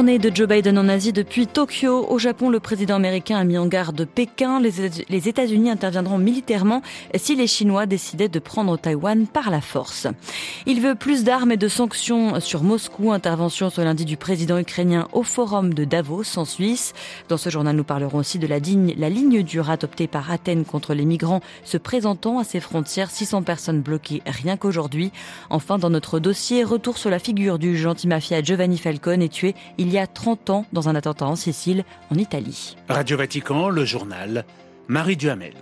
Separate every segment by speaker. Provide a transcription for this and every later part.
Speaker 1: Tournée de Joe Biden en Asie depuis Tokyo. Au Japon, le président américain a mis en garde Pékin. Les États-Unis interviendront militairement si les Chinois décidaient de prendre Taïwan par la force. Il veut plus d'armes et de sanctions sur Moscou. Intervention ce lundi du président ukrainien au forum de Davos en Suisse. Dans ce journal, nous parlerons aussi de la, ligne, la ligne dure adoptée par Athènes contre les migrants se présentant à ses frontières. 600 personnes bloquées rien qu'aujourd'hui. Enfin, dans notre dossier, retour sur la figure du gentil mafia Giovanni Falcone est tué il y a 30 ans dans un attentat en Sicile, en Italie.
Speaker 2: Radio Vatican, le journal, Marie Duhamel.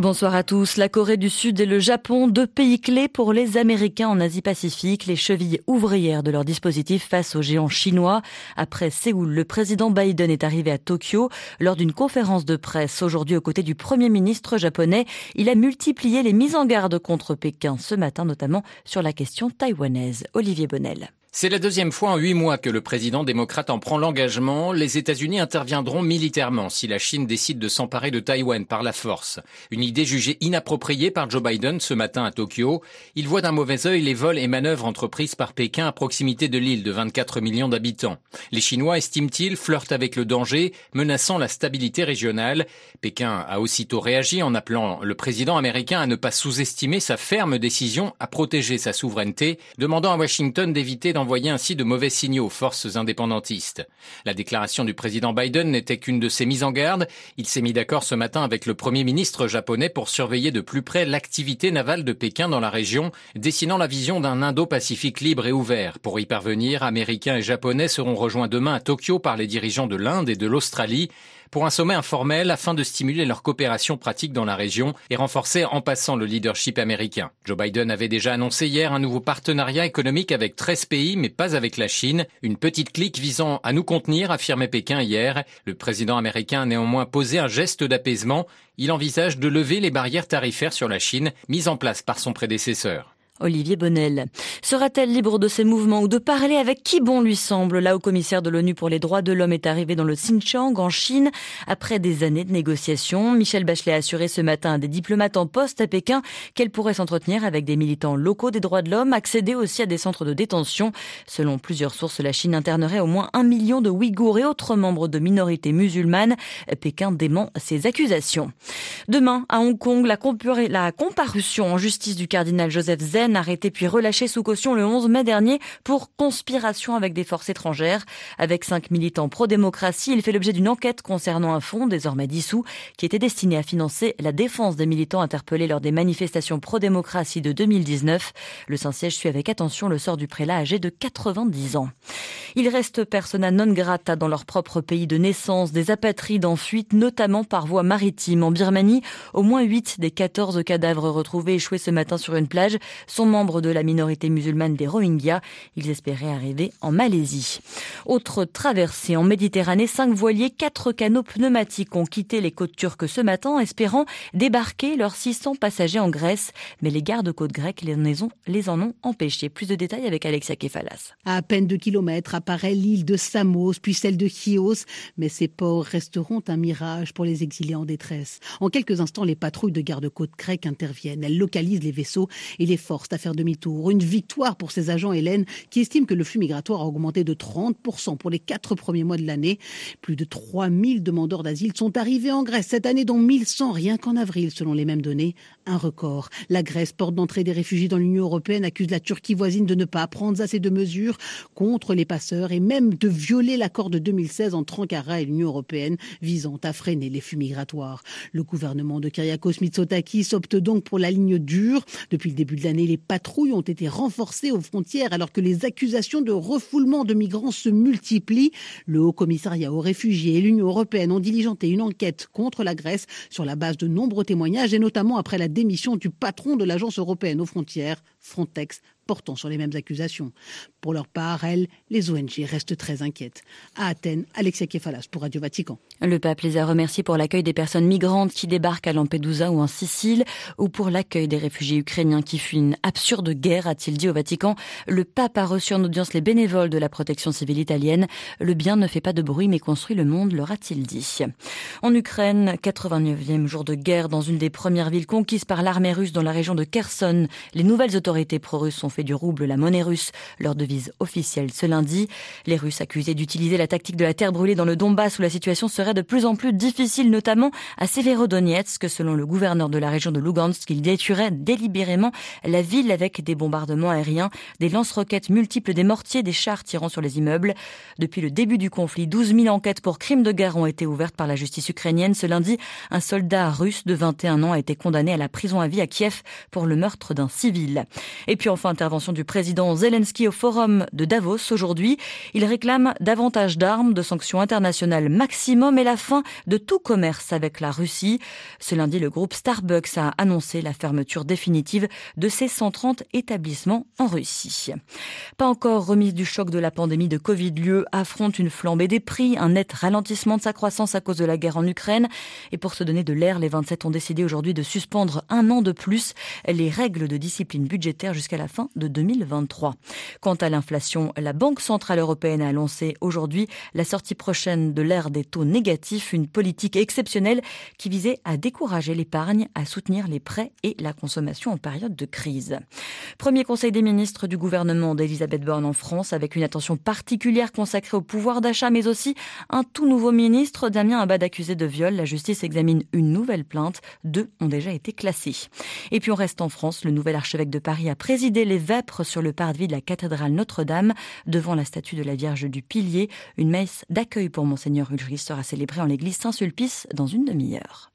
Speaker 1: Bonsoir à tous. La Corée du Sud et le Japon, deux pays clés pour les Américains en Asie-Pacifique, les chevilles ouvrières de leur dispositif face aux géants chinois. Après Séoul, le président Biden est arrivé à Tokyo lors d'une conférence de presse aujourd'hui aux côtés du premier ministre japonais. Il a multiplié les mises en garde contre Pékin ce matin, notamment sur la question taïwanaise. Olivier Bonnel.
Speaker 3: C'est la deuxième fois en huit mois que le président démocrate en prend l'engagement. Les États-Unis interviendront militairement si la Chine décide de s'emparer de Taïwan par la force. Une idée jugée inappropriée par Joe Biden ce matin à Tokyo. Il voit d'un mauvais œil les vols et manœuvres entreprises par Pékin à proximité de l'île de 24 millions d'habitants. Les Chinois, estiment-ils, flirtent avec le danger, menaçant la stabilité régionale. Pékin a aussitôt réagi en appelant le président américain à ne pas sous-estimer sa ferme décision à protéger sa souveraineté, demandant à Washington d'éviter envoyer ainsi de mauvais signaux aux forces indépendantistes. La déclaration du président Biden n'était qu'une de ses mises en garde. Il s'est mis d'accord ce matin avec le premier ministre japonais pour surveiller de plus près l'activité navale de Pékin dans la région, dessinant la vision d'un Indo-Pacifique libre et ouvert. Pour y parvenir, Américains et Japonais seront rejoints demain à Tokyo par les dirigeants de l'Inde et de l'Australie pour un sommet informel afin de stimuler leur coopération pratique dans la région et renforcer en passant le leadership américain. Joe Biden avait déjà annoncé hier un nouveau partenariat économique avec 13 pays, mais pas avec la Chine. Une petite clique visant à nous contenir, affirmait Pékin hier. Le président américain a néanmoins posé un geste d'apaisement. Il envisage de lever les barrières tarifaires sur la Chine mises en place par son prédécesseur.
Speaker 1: Olivier Bonnel. Sera-t-elle libre de ses mouvements ou de parler avec qui bon lui semble? Là, au commissaire de l'ONU pour les droits de l'homme est arrivé dans le Xinjiang, en Chine, après des années de négociations. Michel Bachelet a assuré ce matin à des diplomates en poste à Pékin qu'elle pourrait s'entretenir avec des militants locaux des droits de l'homme, accéder aussi à des centres de détention. Selon plusieurs sources, la Chine internerait au moins un million de Ouïghours et autres membres de minorités musulmanes. Pékin dément ces accusations. Demain, à Hong Kong, la comparution en justice du cardinal Joseph Zen arrêté puis relâché sous caution le 11 mai dernier pour conspiration avec des forces étrangères. Avec cinq militants pro-démocratie, il fait l'objet d'une enquête concernant un fonds désormais dissous qui était destiné à financer la défense des militants interpellés lors des manifestations pro-démocratie de 2019. Le Saint-Siège suit avec attention le sort du prélat âgé de 90 ans. Il reste persona non grata dans leur propre pays de naissance, des apatrides en fuite, notamment par voie maritime. En Birmanie, au moins 8 des 14 cadavres retrouvés échoués ce matin sur une plage sont membres de la minorité musulmane des Rohingyas. Ils espéraient arriver en Malaisie. Autre traversée en Méditerranée, cinq voiliers, quatre canots pneumatiques ont quitté les côtes turques ce matin, espérant débarquer leurs 600 passagers en Grèce. Mais les gardes-côtes grecs les en ont empêchés. Plus de détails avec Alexia Kefalas.
Speaker 4: À peine deux kilomètres apparaît l'île de Samos, puis celle de Chios, mais ces ports resteront un mirage pour les exilés en détresse. En quelques instants, les patrouilles de garde-côtes grecs interviennent. Elles localisent les vaisseaux et les à faire demi-tour. Une victoire pour ces agents Hélène qui estiment que le flux migratoire a augmenté de 30% pour les quatre premiers mois de l'année. Plus de 3000 demandeurs d'asile sont arrivés en Grèce cette année, dont 1100 rien qu'en avril, selon les mêmes données. Un record. La Grèce, porte d'entrée des réfugiés dans l'Union européenne, accuse la Turquie voisine de ne pas prendre assez de mesures contre les passeurs et même de violer l'accord de 2016 entre Ankara et l'Union européenne visant à freiner les flux migratoires. Le gouvernement de Kyriakos Mitsotakis opte donc pour la ligne dure. Depuis le début de l'année, les patrouilles ont été renforcées aux frontières alors que les accusations de refoulement de migrants se multiplient. Le Haut Commissariat aux réfugiés et l'Union européenne ont diligenté une enquête contre la Grèce sur la base de nombreux témoignages et notamment après la démission du patron de l'Agence européenne aux frontières, Frontex, portant sur les mêmes accusations. Pour leur part, elles, les ONG restent très inquiètes. À Athènes, Alexia Kefalas pour Radio Vatican.
Speaker 1: Le pape les a remerciés pour l'accueil des personnes migrantes qui débarquent à Lampedusa ou en Sicile, ou pour l'accueil des réfugiés ukrainiens qui fuient une absurde guerre, a-t-il dit au Vatican. Le pape a reçu en audience les bénévoles de la protection civile italienne. Le bien ne fait pas de bruit mais construit le monde, leur a-t-il dit. En Ukraine, 89e jour de guerre dans une des premières villes conquises par l'armée russe dans la région de Kherson. Les nouvelles autorités pro-russes ont fait du rouble la monnaie russe, leur devise officielle ce lundi. Les Russes accusés d'utiliser la tactique de la terre brûlée dans le Donbass où la situation serait de plus en plus difficile, notamment à Severodonetsk, selon le gouverneur de la région de Lugansk, il détruirait délibérément la ville avec des bombardements aériens, des lance-roquettes multiples, des mortiers, des chars tirant sur les immeubles. Depuis le début du conflit, 12 000 enquêtes pour crimes de guerre ont été ouvertes par la justice ukrainienne. Ce lundi, un soldat russe de 21 ans a été condamné à la prison à vie à Kiev pour le meurtre d'un civil. Et puis enfin, intervention du président Zelensky au forum de Davos aujourd'hui. Il réclame davantage d'armes, de sanctions internationales maximum et la fin de tout commerce avec la Russie. Ce lundi, le groupe Starbucks a annoncé la fermeture définitive de ses 130 établissements en Russie. Pas encore remise du choc de la pandémie de Covid, lieu affronte une flambée des prix, un net ralentissement de sa croissance à cause de la guerre en Ukraine. Et pour se donner de l'air, les 27 ont décidé aujourd'hui de suspendre un an de plus les règles de discipline budgétaire jusqu'à la fin de 2023. Quant à l'inflation, la Banque Centrale Européenne a annoncé aujourd'hui la sortie prochaine de l'ère des taux négatifs, une politique exceptionnelle qui visait à décourager l'épargne, à soutenir les prêts et la consommation en période de crise. Premier conseil des ministres du gouvernement d'Elisabeth Borne en France avec une attention particulière consacrée au pouvoir d'achat mais aussi un tout nouveau ministre, Damien Abad accusé de viol. La justice examine une nouvelle plainte. Deux ont déjà été classées. Et puis on reste en France. Le nouvel archevêque de Paris a présidé les vêpres sur le parvis de la cathédrale Notre-Dame devant la statue de la Vierge du Pilier. Une messe d'accueil pour Monseigneur Ulrich sera célébrée en l'église Saint-Sulpice dans une demi-heure.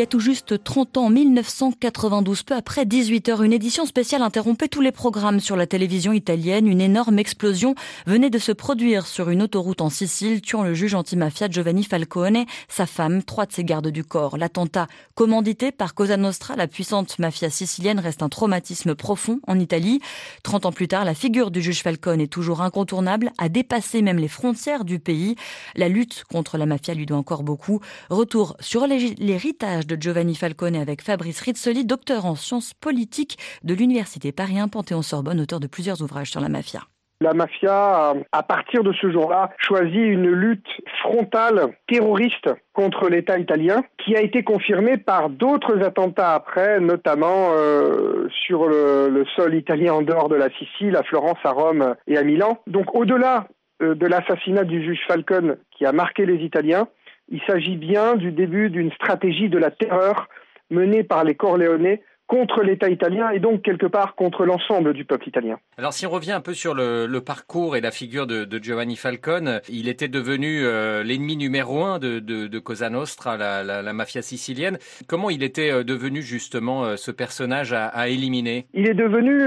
Speaker 1: Y a tout juste 30 ans, en 1992, peu après 18 heures, une édition spéciale interrompait tous les programmes sur la télévision italienne. Une énorme explosion venait de se produire sur une autoroute en Sicile, tuant le juge antimafia Giovanni Falcone, sa femme, trois de ses gardes du corps. L'attentat, commandité par Cosa Nostra, la puissante mafia sicilienne, reste un traumatisme profond en Italie. 30 ans plus tard, la figure du juge Falcone est toujours incontournable, a dépassé même les frontières du pays. La lutte contre la mafia lui doit encore beaucoup. Retour sur l'héritage de Giovanni Falcone avec Fabrice Rizzoli, docteur en sciences politiques de l'Université Paris 1 Panthéon-Sorbonne, auteur de plusieurs ouvrages sur la mafia.
Speaker 5: La mafia, à partir de ce jour-là, choisit une lutte frontale terroriste contre l'État italien, qui a été confirmée par d'autres attentats après, notamment euh, sur le, sol italien en dehors de la Sicile, à Florence, à Rome et à Milan. Donc au-delà euh, de l'assassinat du juge Falcone qui a marqué les Italiens, il s'agit bien du début d'une stratégie de la terreur menée par les Corléonais contre l'État italien et donc quelque part contre l'ensemble du peuple italien.
Speaker 3: Alors si on revient un peu sur le, le parcours et la figure de, de, Giovanni Falcone, il était devenu euh, l'ennemi numéro un de, de, de Cosa Nostra, la, la, la, mafia sicilienne. Comment il était euh, devenu justement euh, ce personnage à, à, éliminer?
Speaker 5: Il est devenu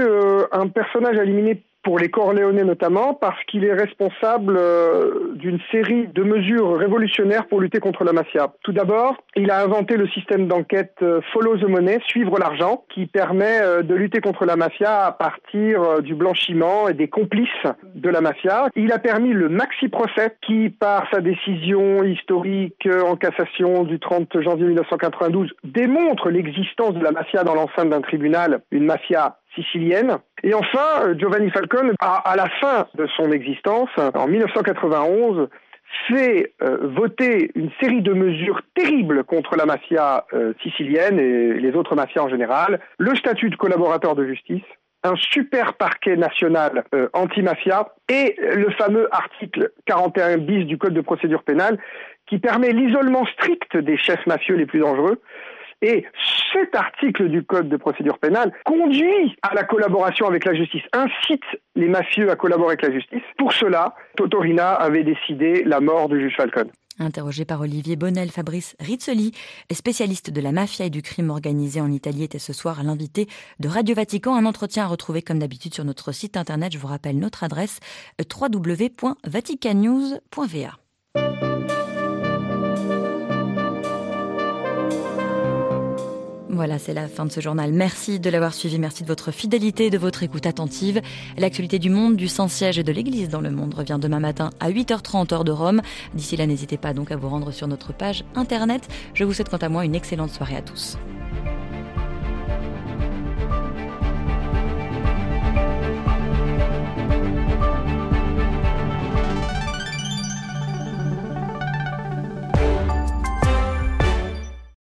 Speaker 5: un personnage à éliminer pour les Corléonais notamment, parce qu'il est responsable euh, d'une série de mesures révolutionnaires pour lutter contre la mafia. Tout d'abord, il a inventé le système d'enquête euh, Follow the Money, suivre l'argent, qui permet euh, de lutter contre la mafia à partir du blanchiment et des complices de la mafia. Il a permis le maxi procès qui, par sa décision historique en cassation du 30 janvier 1992, démontre l'existence de la mafia dans l'enceinte d'un tribunal, une mafia sicilienne. Et enfin, euh, Giovanni Falcone, à, à la fin de son existence, en 1991, fait euh, voter une série de mesures terribles contre la mafia euh, sicilienne et les autres mafias en général, le statut de collaborateur de justice, un super parquet national anti-mafia et le fameux article 41 bis du Code de procédure pénale qui permet l'isolement strict des chefs mafieux les plus dangereux et cet article du Code de procédure pénale conduit à la collaboration avec la justice, incite les mafieux à collaborer avec la justice. Pour cela, Totorina avait décidé la mort du juge Falcone.
Speaker 1: Interrogé par Olivier Bonnel, Fabrice Rizzoli, spécialiste de la mafia et du crime organisé en Italie, était ce soir l'invité de Radio Vatican. Un entretien à retrouver comme d'habitude sur notre site internet. Je vous rappelle notre adresse www.vaticannews.va. Voilà, c'est la fin de ce journal. Merci de l'avoir suivi, merci de votre fidélité de votre écoute attentive. L'actualité du monde, du Saint-Siège et de l'Église dans le monde revient demain matin à 8h30 heure de Rome. D'ici là, n'hésitez pas donc à vous rendre sur notre page internet. Je vous souhaite quant à moi une excellente soirée à tous.